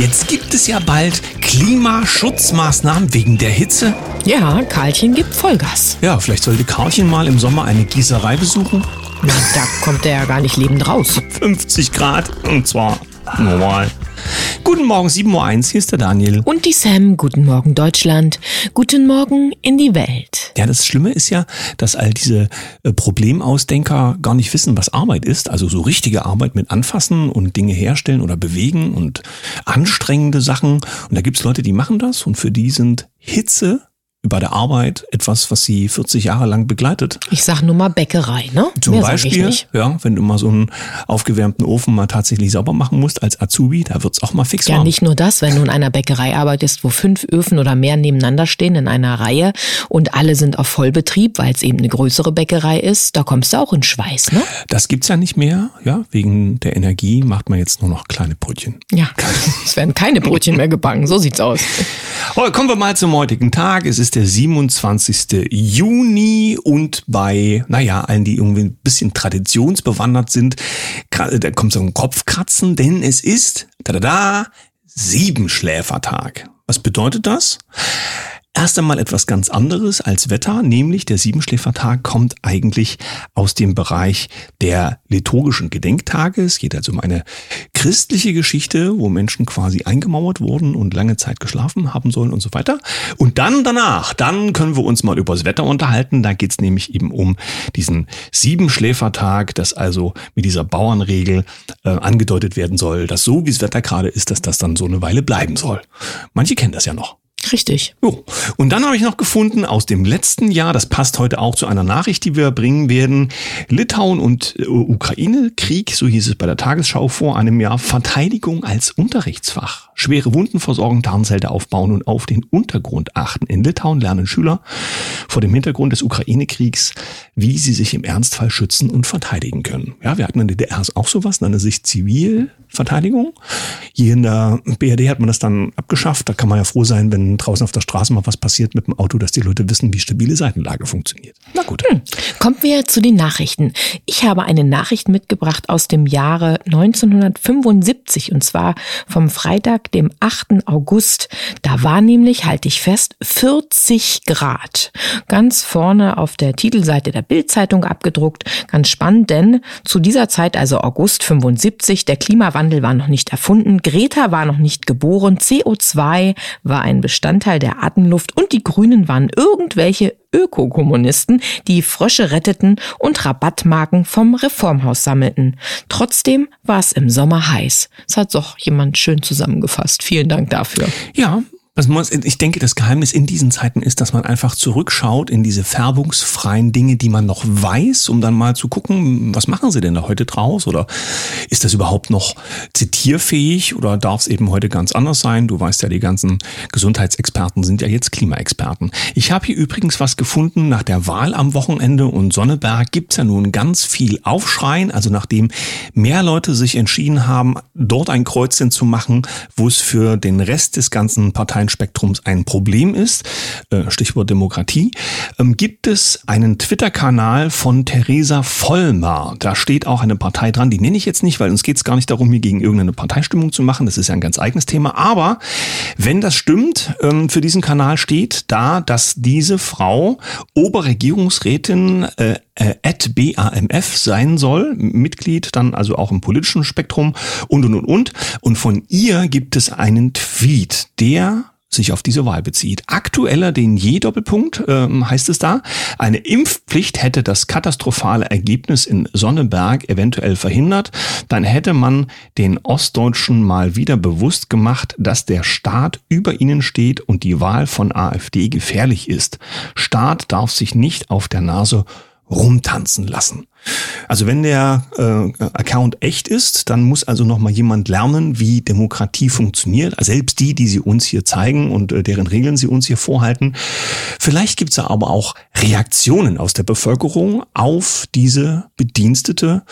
Jetzt gibt es ja bald Klimaschutzmaßnahmen wegen der Hitze. Ja, Karlchen gibt Vollgas. Ja, vielleicht sollte Karlchen mal im Sommer eine Gießerei besuchen. Na, da kommt er ja gar nicht lebend raus. 50 Grad und zwar normal. Guten Morgen, 7.01 Uhr, hier ist der Daniel. Und die Sam, guten Morgen Deutschland, guten Morgen in die Welt. Ja, das Schlimme ist ja, dass all diese äh, Problemausdenker gar nicht wissen, was Arbeit ist. Also so richtige Arbeit mit Anfassen und Dinge herstellen oder bewegen und anstrengende Sachen. Und da gibt's Leute, die machen das und für die sind Hitze bei der Arbeit etwas, was sie 40 Jahre lang begleitet. Ich sag nur mal Bäckerei, ne? Zum Mehr Beispiel, ja, wenn du mal so einen aufgewärmten Ofen mal tatsächlich sauber machen musst als Azubi, da wird's auch mal fix Ja, warm. nicht nur das, wenn du in einer Bäckerei arbeitest, wo fünf Öfen oder mehr nebeneinander stehen in einer Reihe und alle sind auf Vollbetrieb, weil es eben eine größere Bäckerei ist, da kommst du auch in Schweiß, ne? Das gibt's ja nicht mehr, ja, wegen der Energie macht man jetzt nur noch kleine Brötchen. Ja, es werden keine Brötchen mehr gebacken, so sieht's aus. Oh, kommen wir mal zum heutigen Tag. Es ist der 27. Juni und bei, naja, allen, die irgendwie ein bisschen traditionsbewandert sind, gra- da kommt so ein Kopfkratzen, denn es ist, da da da, Siebenschläfertag. Was bedeutet das? Erst einmal etwas ganz anderes als Wetter, nämlich der Siebenschläfertag kommt eigentlich aus dem Bereich der liturgischen Gedenktage. Es geht also um eine christliche Geschichte, wo Menschen quasi eingemauert wurden und lange Zeit geschlafen haben sollen und so weiter. Und dann danach, dann können wir uns mal über das Wetter unterhalten. Da geht's nämlich eben um diesen Siebenschläfertag, das also mit dieser Bauernregel äh, angedeutet werden soll, dass so wie das Wetter gerade ist, dass das dann so eine Weile bleiben soll. Manche kennen das ja noch. Richtig. Jo. Und dann habe ich noch gefunden aus dem letzten Jahr, das passt heute auch zu einer Nachricht, die wir bringen werden, Litauen und äh, Ukraine-Krieg, so hieß es bei der Tagesschau vor einem Jahr, Verteidigung als Unterrichtsfach. Schwere Wundenversorgung, Tarnzelte aufbauen und auf den Untergrund achten. In Litauen lernen Schüler vor dem Hintergrund des Ukraine-Kriegs, wie sie sich im Ernstfall schützen und verteidigen können. Ja, wir hatten in der DDR auch sowas, nannte sich Zivilverteidigung. Hier in der BRD hat man das dann abgeschafft. Da kann man ja froh sein, wenn draußen auf der Straße mal was passiert mit dem Auto, dass die Leute wissen, wie stabile Seitenlage funktioniert. Na gut. Kommen wir zu den Nachrichten. Ich habe eine Nachricht mitgebracht aus dem Jahre 1975 und zwar vom Freitag, dem 8. August. Da war nämlich, halte ich fest, 40 Grad. Ganz vorne auf der Titelseite der Bildzeitung abgedruckt. Ganz spannend, denn zu dieser Zeit, also August 75, der Klimawandel war noch nicht erfunden, Greta war noch nicht geboren, CO2 war ein Bestandteil der Atemluft und die Grünen waren irgendwelche Ökokommunisten, die Frösche retteten und Rabattmarken vom Reformhaus sammelten. Trotzdem war es im Sommer heiß. Das hat doch jemand schön zusammengefasst. Vielen Dank dafür. Ja, muss, ich denke, das Geheimnis in diesen Zeiten ist, dass man einfach zurückschaut in diese färbungsfreien Dinge, die man noch weiß, um dann mal zu gucken, was machen sie denn da heute draus? Oder ist das überhaupt noch zitierfähig oder darf es eben heute ganz anders sein? Du weißt ja, die ganzen Gesundheitsexperten sind ja jetzt Klimaexperten. Ich habe hier übrigens was gefunden nach der Wahl am Wochenende und Sonneberg gibt's ja nun ganz viel Aufschreien. Also nachdem mehr Leute sich entschieden haben, dort ein Kreuzchen zu machen, wo es für den Rest des ganzen Parteienspektrums ein Problem ist, äh, Stichwort Demokratie, ähm, gibt es einen Twitter-Kanal von Theresa Vollmer. Da steht auch eine Partei dran, die nenne ich jetzt nicht, weil uns geht es gar nicht darum, hier gegen irgendeine Parteistimmung zu machen. Das ist ja ein ganz eigenes Thema. Aber wenn das stimmt, ähm, für diesen Kanal steht da, dass diese Frau Oberregierungsrätin äh, äh, at BAMF sein soll, Mitglied dann also auch im politischen Spektrum und und und und. Und von ihr gibt es einen Tweet, der sich auf diese Wahl bezieht. Aktueller denn je Doppelpunkt ähm, heißt es da. Eine Impfpflicht hätte das katastrophale Ergebnis in Sonneberg eventuell verhindert. Dann hätte man den Ostdeutschen mal wieder bewusst gemacht, dass der Staat über ihnen steht und die Wahl von AfD gefährlich ist. Staat darf sich nicht auf der Nase rumtanzen lassen. Also wenn der äh, Account echt ist, dann muss also noch mal jemand lernen, wie Demokratie funktioniert. Also selbst die, die sie uns hier zeigen und äh, deren Regeln sie uns hier vorhalten. Vielleicht gibt es aber auch Reaktionen aus der Bevölkerung auf diese Bedienstete,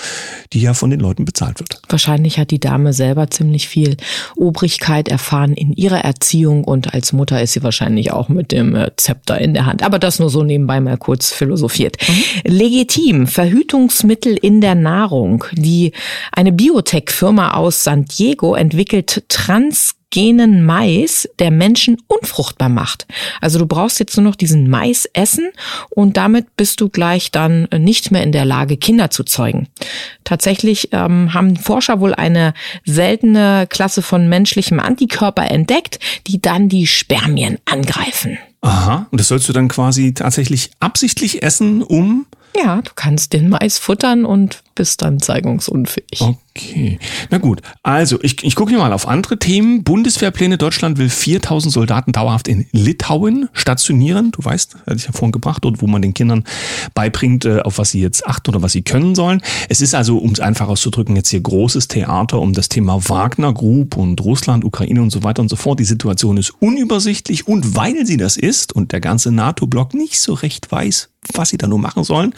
die ja von den Leuten bezahlt wird. Wahrscheinlich hat die Dame selber ziemlich viel Obrigkeit erfahren in ihrer Erziehung und als Mutter ist sie wahrscheinlich auch mit dem äh, Zepter in der Hand. Aber das nur so nebenbei mal kurz philosophiert. Legitim, Verhütungsmittel in der Nahrung. Die, eine Biotech-Firma aus San Diego entwickelt genen Mais, der Menschen unfruchtbar macht. Also du brauchst jetzt nur noch diesen Mais essen und damit bist du gleich dann nicht mehr in der Lage, Kinder zu zeugen. Tatsächlich ähm, haben Forscher wohl eine seltene Klasse von menschlichem Antikörper entdeckt, die dann die Spermien angreifen. Aha, und das sollst du dann quasi tatsächlich absichtlich essen, um ja, du kannst den Mais futtern und bist dann zeigungsunfähig. Okay, na gut. Also ich, ich gucke hier mal auf andere Themen. Bundeswehrpläne Deutschland will 4000 Soldaten dauerhaft in Litauen stationieren. Du weißt, hatte ich ja vorhin gebracht, dort wo man den Kindern beibringt, äh, auf was sie jetzt achten oder was sie können sollen. Es ist also, um es einfach auszudrücken, jetzt hier großes Theater um das Thema Wagner Group und Russland, Ukraine und so weiter und so fort. Die Situation ist unübersichtlich und weil sie das ist und der ganze NATO-Block nicht so recht weiß, was sie da nur machen sollen.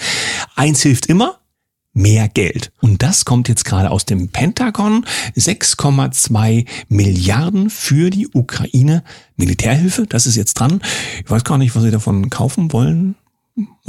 Eins hilft immer, mehr Geld. Und das kommt jetzt gerade aus dem Pentagon. 6,2 Milliarden für die Ukraine Militärhilfe. Das ist jetzt dran. Ich weiß gar nicht, was Sie davon kaufen wollen.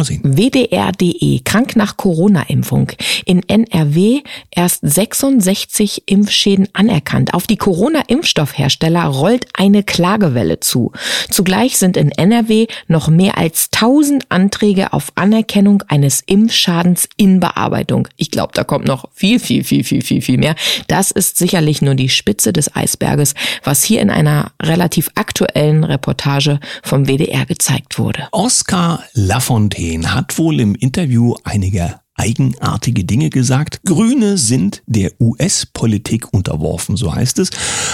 Mal sehen. WDR.de, krank nach Corona-Impfung. In NRW erst 66 Impfschäden anerkannt. Auf die Corona-Impfstoffhersteller rollt eine Klagewelle zu. Zugleich sind in NRW noch mehr als 1000 Anträge auf Anerkennung eines Impfschadens in Bearbeitung. Ich glaube, da kommt noch viel, viel, viel, viel, viel, viel mehr. Das ist sicherlich nur die Spitze des Eisberges, was hier in einer relativ aktuellen Reportage vom WDR gezeigt wurde. Oskar Lafontaine hat wohl im Interview einige eigenartige Dinge gesagt. Grüne sind der US-Politik unterworfen, so heißt es.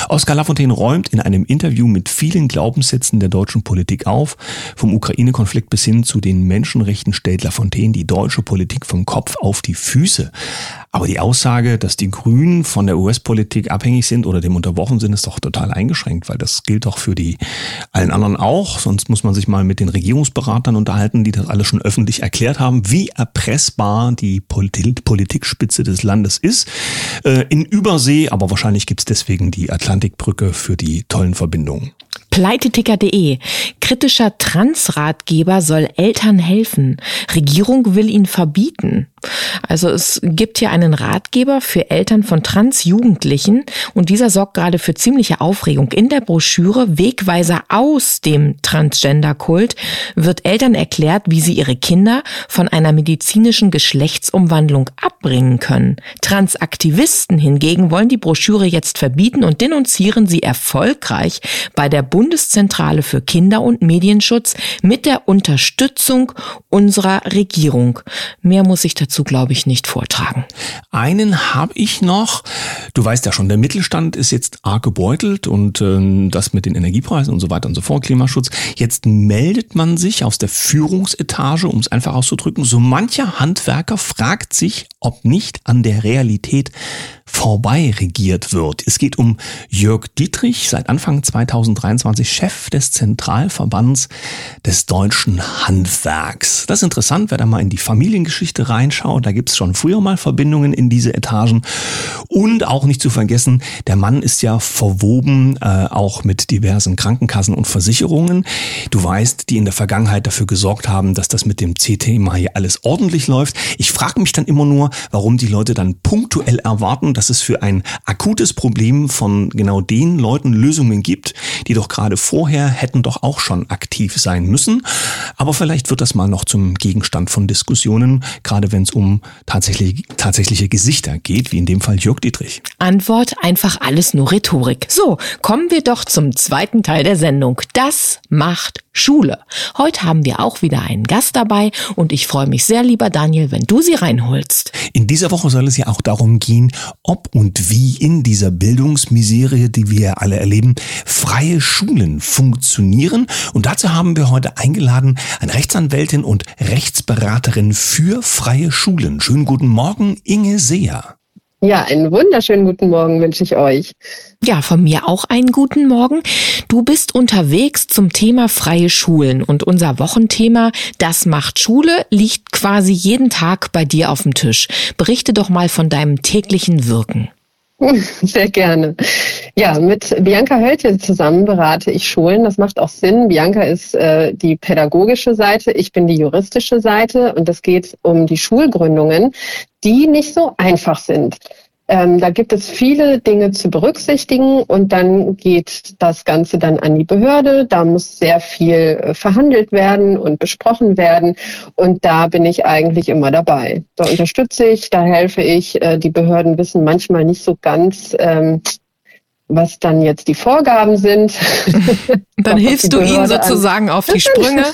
Oskar Lafontaine räumt in einem Interview mit vielen Glaubenssätzen der deutschen Politik auf. Vom Ukraine-Konflikt bis hin zu den Menschenrechten stellt Lafontaine die deutsche Politik vom Kopf auf die Füße. Aber die Aussage, dass die Grünen von der US-Politik abhängig sind oder dem unterworfen sind, ist doch total eingeschränkt, weil das gilt doch für die allen anderen auch. Sonst muss man sich mal mit den Regierungsberatern unterhalten, die das alles schon öffentlich erklärt haben, wie erpressbar die Politikspitze des Landes ist. Äh, in Übersee, aber wahrscheinlich gibt es deswegen die Atlantikbrücke für die tollen Verbindungen. Pleiteticker.de. Kritischer Transratgeber soll Eltern helfen. Regierung will ihn verbieten. Also es gibt hier einen Ratgeber für Eltern von Transjugendlichen und dieser sorgt gerade für ziemliche Aufregung. In der Broschüre Wegweiser aus dem Transgender-Kult wird Eltern erklärt, wie sie ihre Kinder von einer medizinischen Geschlechtsumwandlung abbringen können. Transaktivisten hingegen wollen die Broschüre jetzt verbieten und denunzieren sie erfolgreich bei der Bundeszentrale für Kinder- und Medienschutz mit der Unterstützung unserer Regierung. Mehr muss ich dazu, glaube ich, nicht vortragen. Einen habe ich noch. Du weißt ja schon, der Mittelstand ist jetzt arg gebeutelt und äh, das mit den Energiepreisen und so weiter und so fort, Klimaschutz. Jetzt meldet man sich aus der Führungsetage, um es einfach auszudrücken, so mancher Handwerker fragt sich, ob nicht an der Realität vorbei regiert wird. Es geht um Jörg Dietrich, seit Anfang 2023 Chef des Zentralverbands des deutschen Handwerks. Das ist interessant, wer da mal in die Familiengeschichte reinschaut. Da gibt's schon früher mal Verbindungen in diese Etagen. Und auch nicht zu vergessen, der Mann ist ja verwoben äh, auch mit diversen Krankenkassen und Versicherungen. Du weißt, die in der Vergangenheit dafür gesorgt haben, dass das mit dem C-Thema hier alles ordentlich läuft. Ich frage mich dann immer nur, warum die Leute dann punktuell erwarten, dass es für ein akutes Problem von genau den Leuten Lösungen gibt, die doch gerade vorher hätten doch auch schon aktiv sein müssen. Aber vielleicht wird das mal noch zum Gegenstand von Diskussionen, gerade wenn es um tatsächlich, tatsächliche Gesichter geht, wie in dem Fall Jörg Dietrich. Antwort einfach alles nur Rhetorik. So, kommen wir doch zum zweiten Teil der Sendung. Das macht Schule. Heute haben wir auch wieder einen Gast dabei und ich freue mich sehr, lieber Daniel, wenn du sie reinholst. In dieser Woche soll es ja auch darum gehen, ob und wie in dieser Bildungsmiserie, die wir alle erleben, freie Schulen funktionieren. Und dazu haben wir heute eingeladen eine Rechtsanwältin und Rechtsberaterin für freie Schulen. Schönen guten Morgen, Inge Seer. Ja, einen wunderschönen guten Morgen wünsche ich euch. Ja, von mir auch einen guten Morgen. Du bist unterwegs zum Thema freie Schulen und unser Wochenthema Das macht Schule liegt quasi jeden Tag bei dir auf dem Tisch. Berichte doch mal von deinem täglichen Wirken. Sehr gerne. Ja, mit Bianca Höltje zusammen berate ich Schulen. Das macht auch Sinn. Bianca ist äh, die pädagogische Seite, ich bin die juristische Seite und es geht um die Schulgründungen, die nicht so einfach sind. Ähm, da gibt es viele Dinge zu berücksichtigen und dann geht das Ganze dann an die Behörde. Da muss sehr viel äh, verhandelt werden und besprochen werden und da bin ich eigentlich immer dabei. Da unterstütze ich, da helfe ich. Äh, die Behörden wissen manchmal nicht so ganz, ähm, was dann jetzt die Vorgaben sind. dann hilfst du ihnen sozusagen an. auf die Sprünge.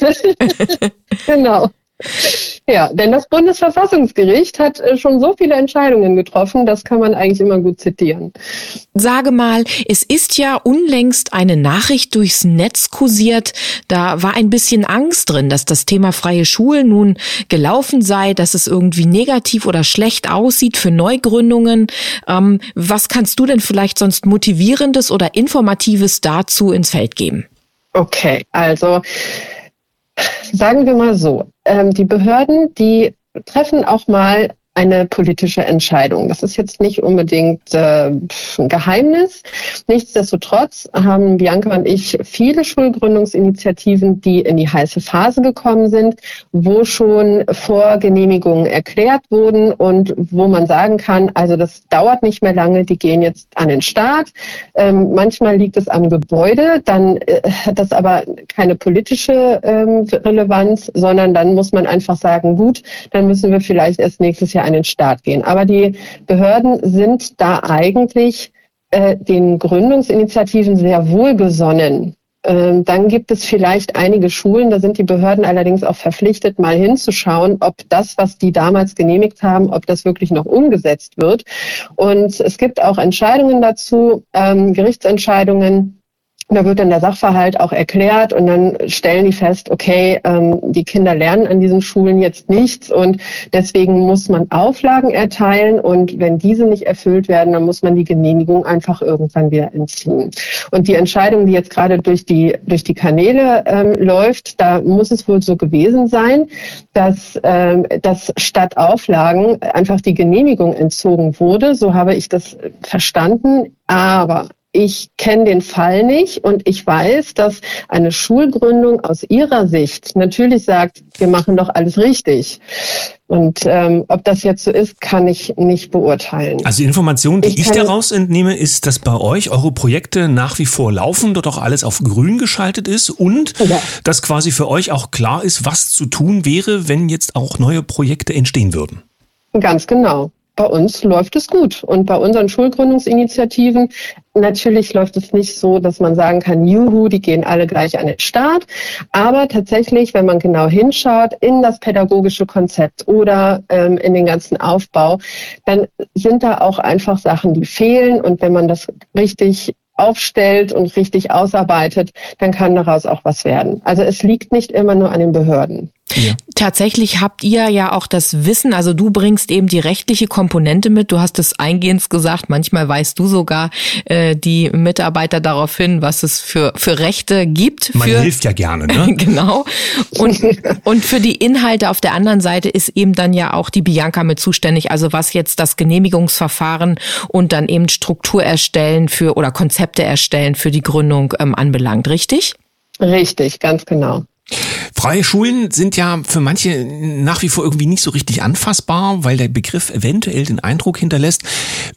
genau. Ja, denn das Bundesverfassungsgericht hat äh, schon so viele Entscheidungen getroffen, das kann man eigentlich immer gut zitieren. Sage mal, es ist ja unlängst eine Nachricht durchs Netz kursiert, da war ein bisschen Angst drin, dass das Thema freie Schulen nun gelaufen sei, dass es irgendwie negativ oder schlecht aussieht für Neugründungen. Ähm, was kannst du denn vielleicht sonst motivierendes oder informatives dazu ins Feld geben? Okay, also sagen wir mal so, ähm, die Behörden, die treffen auch mal eine politische Entscheidung. Das ist jetzt nicht unbedingt äh, ein Geheimnis. Nichtsdestotrotz haben Bianca und ich viele Schulgründungsinitiativen, die in die heiße Phase gekommen sind, wo schon Vorgenehmigungen erklärt wurden und wo man sagen kann, also das dauert nicht mehr lange, die gehen jetzt an den Start. Ähm, manchmal liegt es am Gebäude, dann äh, hat das aber keine politische ähm, Relevanz, sondern dann muss man einfach sagen, gut, dann müssen wir vielleicht erst nächstes Jahr an den Start gehen. Aber die Behörden sind da eigentlich äh, den Gründungsinitiativen sehr wohlgesonnen. Ähm, dann gibt es vielleicht einige Schulen, da sind die Behörden allerdings auch verpflichtet, mal hinzuschauen, ob das, was die damals genehmigt haben, ob das wirklich noch umgesetzt wird. Und es gibt auch Entscheidungen dazu, ähm, Gerichtsentscheidungen, da wird dann der Sachverhalt auch erklärt und dann stellen die fest, okay, ähm, die Kinder lernen an diesen Schulen jetzt nichts und deswegen muss man Auflagen erteilen und wenn diese nicht erfüllt werden, dann muss man die Genehmigung einfach irgendwann wieder entziehen. Und die Entscheidung, die jetzt gerade durch die, durch die Kanäle ähm, läuft, da muss es wohl so gewesen sein, dass, ähm, dass statt Auflagen einfach die Genehmigung entzogen wurde. So habe ich das verstanden. Aber ich kenne den Fall nicht und ich weiß, dass eine Schulgründung aus ihrer Sicht natürlich sagt, wir machen doch alles richtig. Und ähm, ob das jetzt so ist, kann ich nicht beurteilen. Also die Information, die ich, ich daraus entnehme, ist, dass bei euch eure Projekte nach wie vor laufen, dort auch alles auf grün geschaltet ist und ja. dass quasi für euch auch klar ist, was zu tun wäre, wenn jetzt auch neue Projekte entstehen würden. Ganz genau bei uns läuft es gut. Und bei unseren Schulgründungsinitiativen natürlich läuft es nicht so, dass man sagen kann, juhu, die gehen alle gleich an den Start. Aber tatsächlich, wenn man genau hinschaut in das pädagogische Konzept oder ähm, in den ganzen Aufbau, dann sind da auch einfach Sachen, die fehlen. Und wenn man das richtig aufstellt und richtig ausarbeitet, dann kann daraus auch was werden. Also es liegt nicht immer nur an den Behörden. Ja. Tatsächlich habt ihr ja auch das Wissen, also du bringst eben die rechtliche Komponente mit. Du hast es eingehend gesagt, manchmal weißt du sogar äh, die Mitarbeiter darauf hin, was es für, für Rechte gibt. Man für, hilft ja gerne, ne? genau. Und, und für die Inhalte auf der anderen Seite ist eben dann ja auch die Bianca mit zuständig, also was jetzt das Genehmigungsverfahren und dann eben Struktur erstellen für oder Konzepte erstellen für die Gründung ähm, anbelangt, richtig? Richtig, ganz genau. Freie Schulen sind ja für manche nach wie vor irgendwie nicht so richtig anfassbar, weil der Begriff eventuell den Eindruck hinterlässt,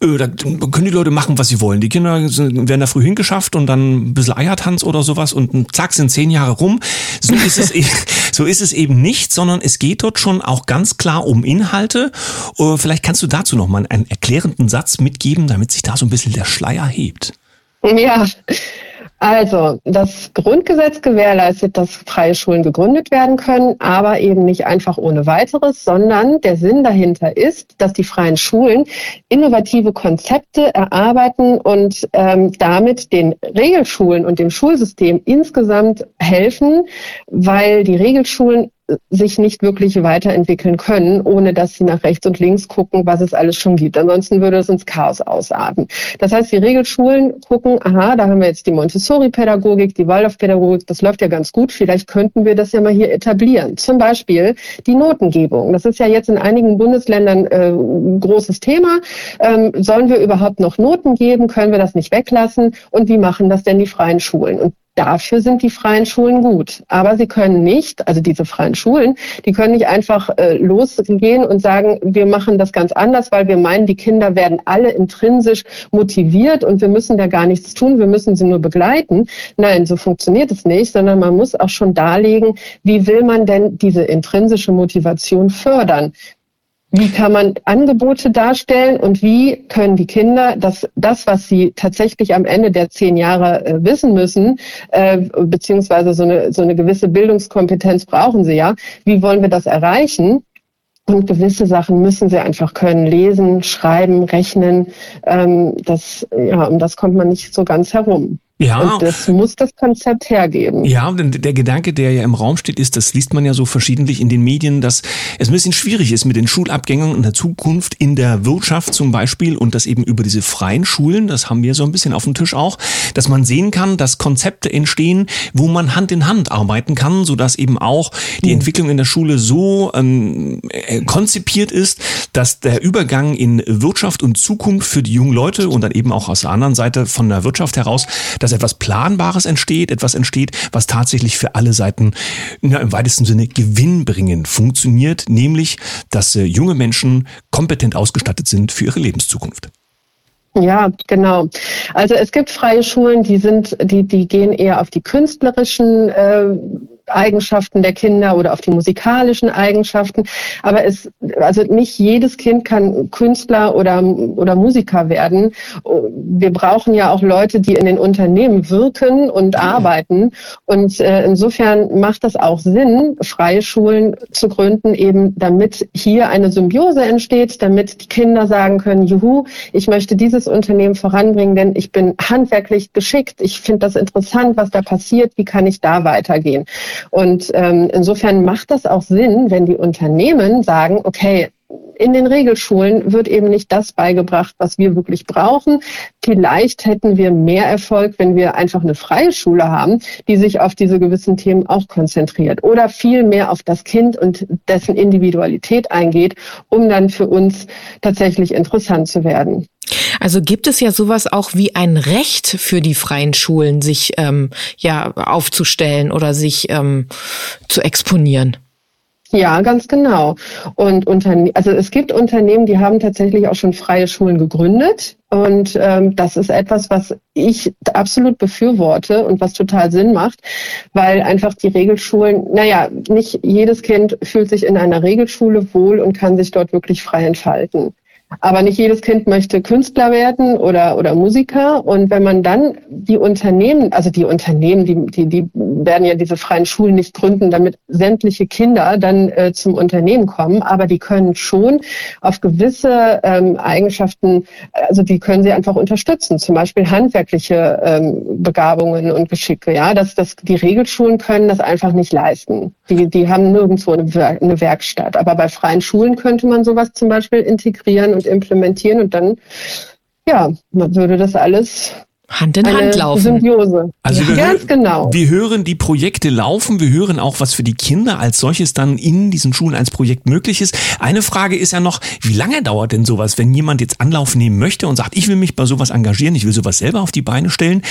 äh, da können die Leute machen, was sie wollen. Die Kinder werden da früh hingeschafft und dann ein bisschen Eiertanz oder sowas und zack sind zehn Jahre rum. So ist es, e-, so ist es eben nicht, sondern es geht dort schon auch ganz klar um Inhalte. Äh, vielleicht kannst du dazu noch mal einen erklärenden Satz mitgeben, damit sich da so ein bisschen der Schleier hebt. Ja, also, das Grundgesetz gewährleistet, dass freie Schulen gegründet werden können, aber eben nicht einfach ohne weiteres, sondern der Sinn dahinter ist, dass die freien Schulen innovative Konzepte erarbeiten und ähm, damit den Regelschulen und dem Schulsystem insgesamt helfen, weil die Regelschulen sich nicht wirklich weiterentwickeln können, ohne dass sie nach rechts und links gucken, was es alles schon gibt. Ansonsten würde es ins Chaos ausarten. Das heißt, die Regelschulen gucken, aha, da haben wir jetzt die Montessori-Pädagogik, die Waldorf-Pädagogik, das läuft ja ganz gut, vielleicht könnten wir das ja mal hier etablieren. Zum Beispiel die Notengebung. Das ist ja jetzt in einigen Bundesländern äh, ein großes Thema. Ähm, sollen wir überhaupt noch Noten geben? Können wir das nicht weglassen? Und wie machen das denn die freien Schulen? Und Dafür sind die freien Schulen gut. Aber sie können nicht, also diese freien Schulen, die können nicht einfach äh, losgehen und sagen, wir machen das ganz anders, weil wir meinen, die Kinder werden alle intrinsisch motiviert und wir müssen da gar nichts tun, wir müssen sie nur begleiten. Nein, so funktioniert es nicht, sondern man muss auch schon darlegen, wie will man denn diese intrinsische Motivation fördern? Wie kann man Angebote darstellen und wie können die Kinder das, das was sie tatsächlich am Ende der zehn Jahre äh, wissen müssen, äh, beziehungsweise so eine, so eine gewisse Bildungskompetenz brauchen sie ja, wie wollen wir das erreichen? Und gewisse Sachen müssen sie einfach können. Lesen, schreiben, rechnen. Ähm, das, ja, um das kommt man nicht so ganz herum. Ja. Und das muss das Konzept hergeben. Ja, und der Gedanke, der ja im Raum steht, ist, das liest man ja so verschiedentlich in den Medien, dass es ein bisschen schwierig ist mit den Schulabgängern in der Zukunft in der Wirtschaft zum Beispiel und das eben über diese freien Schulen, das haben wir so ein bisschen auf dem Tisch auch, dass man sehen kann, dass Konzepte entstehen, wo man Hand in Hand arbeiten kann, sodass eben auch die mhm. Entwicklung in der Schule so ähm, äh, konzipiert ist, dass der Übergang in Wirtschaft und Zukunft für die jungen Leute und dann eben auch aus der anderen Seite von der Wirtschaft heraus, dass etwas Planbares entsteht, etwas entsteht, was tatsächlich für alle Seiten ja, im weitesten Sinne gewinnbringend funktioniert, nämlich, dass äh, junge Menschen kompetent ausgestattet sind für ihre Lebenszukunft. Ja, genau. Also es gibt freie Schulen, die sind, die, die gehen eher auf die künstlerischen äh, Eigenschaften der Kinder oder auf die musikalischen Eigenschaften. Aber es, also nicht jedes Kind kann Künstler oder, oder Musiker werden. Wir brauchen ja auch Leute, die in den Unternehmen wirken und arbeiten. Und äh, insofern macht das auch Sinn, freie Schulen zu gründen, eben damit hier eine Symbiose entsteht, damit die Kinder sagen können, juhu, ich möchte dieses Unternehmen voranbringen, denn ich bin handwerklich geschickt. Ich finde das interessant, was da passiert. Wie kann ich da weitergehen? Und ähm, insofern macht das auch Sinn, wenn die Unternehmen sagen, okay, in den Regelschulen wird eben nicht das beigebracht, was wir wirklich brauchen. Vielleicht hätten wir mehr Erfolg, wenn wir einfach eine freie Schule haben, die sich auf diese gewissen Themen auch konzentriert oder viel mehr auf das Kind und dessen Individualität eingeht, um dann für uns tatsächlich interessant zu werden. Also gibt es ja sowas auch wie ein Recht für die freien Schulen, sich ähm, ja aufzustellen oder sich ähm, zu exponieren. Ja, ganz genau. Und Unterne also es gibt Unternehmen, die haben tatsächlich auch schon freie Schulen gegründet. Und ähm, das ist etwas, was ich absolut befürworte und was total Sinn macht, weil einfach die Regelschulen, naja, nicht jedes Kind fühlt sich in einer Regelschule wohl und kann sich dort wirklich frei entfalten. Aber nicht jedes Kind möchte Künstler werden oder, oder Musiker. Und wenn man dann die Unternehmen, also die Unternehmen, die, die, die werden ja diese freien Schulen nicht gründen, damit sämtliche Kinder dann äh, zum Unternehmen kommen. Aber die können schon auf gewisse ähm, Eigenschaften, also die können sie einfach unterstützen. Zum Beispiel handwerkliche ähm, Begabungen und Geschicke. Ja, dass das, die Regelschulen können das einfach nicht leisten. Die, die haben nirgendwo eine, eine Werkstatt. Aber bei freien Schulen könnte man sowas zum Beispiel integrieren und implementieren und dann, ja, man würde das alles Hand in Hand laufen. Symbiose. Also ja, wir, ganz genau. Wir hören die Projekte laufen, wir hören auch, was für die Kinder als solches dann in diesen Schulen als Projekt möglich ist. Eine Frage ist ja noch, wie lange dauert denn sowas, wenn jemand jetzt Anlauf nehmen möchte und sagt, ich will mich bei sowas engagieren, ich will sowas selber auf die Beine stellen.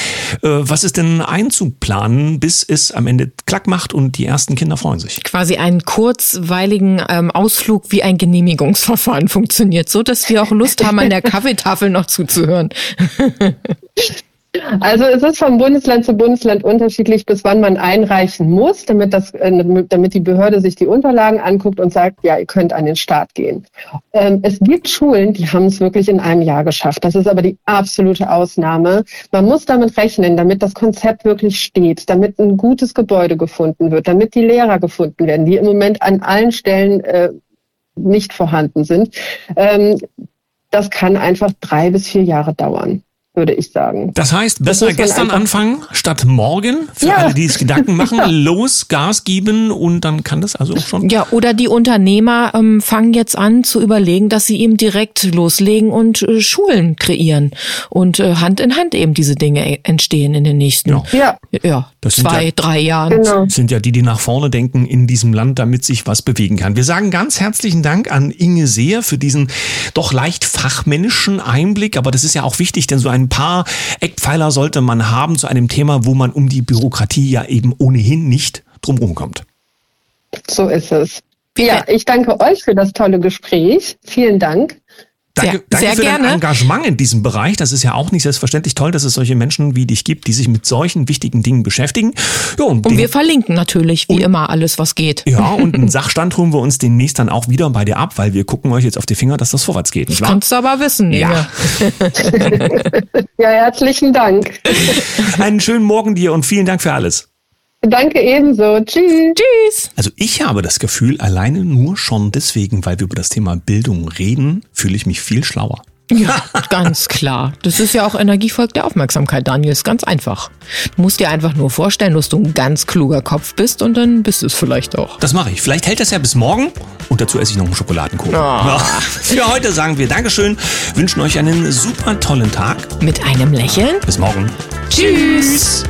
Äh, was ist denn einzuplanen, bis es am Ende klack macht und die ersten Kinder freuen sich? Quasi einen kurzweiligen ähm, Ausflug wie ein Genehmigungsverfahren funktioniert, so dass wir auch Lust haben, an der Kaffeetafel noch zuzuhören. Also es ist vom Bundesland zu Bundesland unterschiedlich, bis wann man einreichen muss, damit, das, äh, damit die Behörde sich die Unterlagen anguckt und sagt, ja, ihr könnt an den Start gehen. Ähm, es gibt Schulen, die haben es wirklich in einem Jahr geschafft. Das ist aber die absolute Ausnahme. Man muss damit rechnen, damit das Konzept wirklich steht, damit ein gutes Gebäude gefunden wird, damit die Lehrer gefunden werden, die im Moment an allen Stellen äh, nicht vorhanden sind. Ähm, das kann einfach drei bis vier Jahre dauern würde ich sagen. Das heißt, besser das gestern anfangen statt morgen, für ja. alle, die es Gedanken machen, ja. los, Gas geben und dann kann das also auch schon. Ja, oder die Unternehmer ähm, fangen jetzt an zu überlegen, dass sie eben direkt loslegen und äh, Schulen kreieren und äh, Hand in Hand eben diese Dinge entstehen in den nächsten ja. Ja, zwei, drei Jahren. Genau. Sind ja die, die nach vorne denken in diesem Land, damit sich was bewegen kann. Wir sagen ganz herzlichen Dank an Inge Seer für diesen doch leicht fachmännischen Einblick, aber das ist ja auch wichtig, denn so ein ein paar Eckpfeiler sollte man haben zu einem Thema, wo man um die Bürokratie ja eben ohnehin nicht drumherum kommt. So ist es. Ja, ich danke euch für das tolle Gespräch. Vielen Dank. Danke, Sehr- danke sehr für gerne. dein Engagement in diesem Bereich. Das ist ja auch nicht selbstverständlich toll, dass es solche Menschen wie dich gibt, die sich mit solchen wichtigen Dingen beschäftigen. Ja, und, Und wir verlinken natürlich, wie immer, alles, was geht. ja, und einen Sachstand holen wir uns demnächst dann auch wieder bei dir ab, weil wir gucken euch jetzt auf die Finger, dass das vorwärts geht. Nicht wahr? Kannst du aber wissen, Ja. Ja, herzlichen Dank. Einen schönen Morgen dir und vielen Dank für alles. Danke ebenso. Tschüss. Tschüss. Also ich habe das Gefühl, alleine nur schon deswegen, weil wir über das Thema Bildung reden, fühle ich mich viel schlauer. Ja, ganz klar. Das ist ja auch Energie folgt der Aufmerksamkeit, Daniel. Ist ganz einfach. Du musst dir einfach nur vorstellen, dass du ein ganz kluger Kopf bist und dann bist du es vielleicht auch. Das mache ich. Vielleicht hält das ja bis morgen und dazu esse ich noch einen Schokoladenkuchen. Ja. Für heute sagen wir Dankeschön, wünschen euch einen super tollen Tag. Mit einem Lächeln. Bis morgen. Tschüss.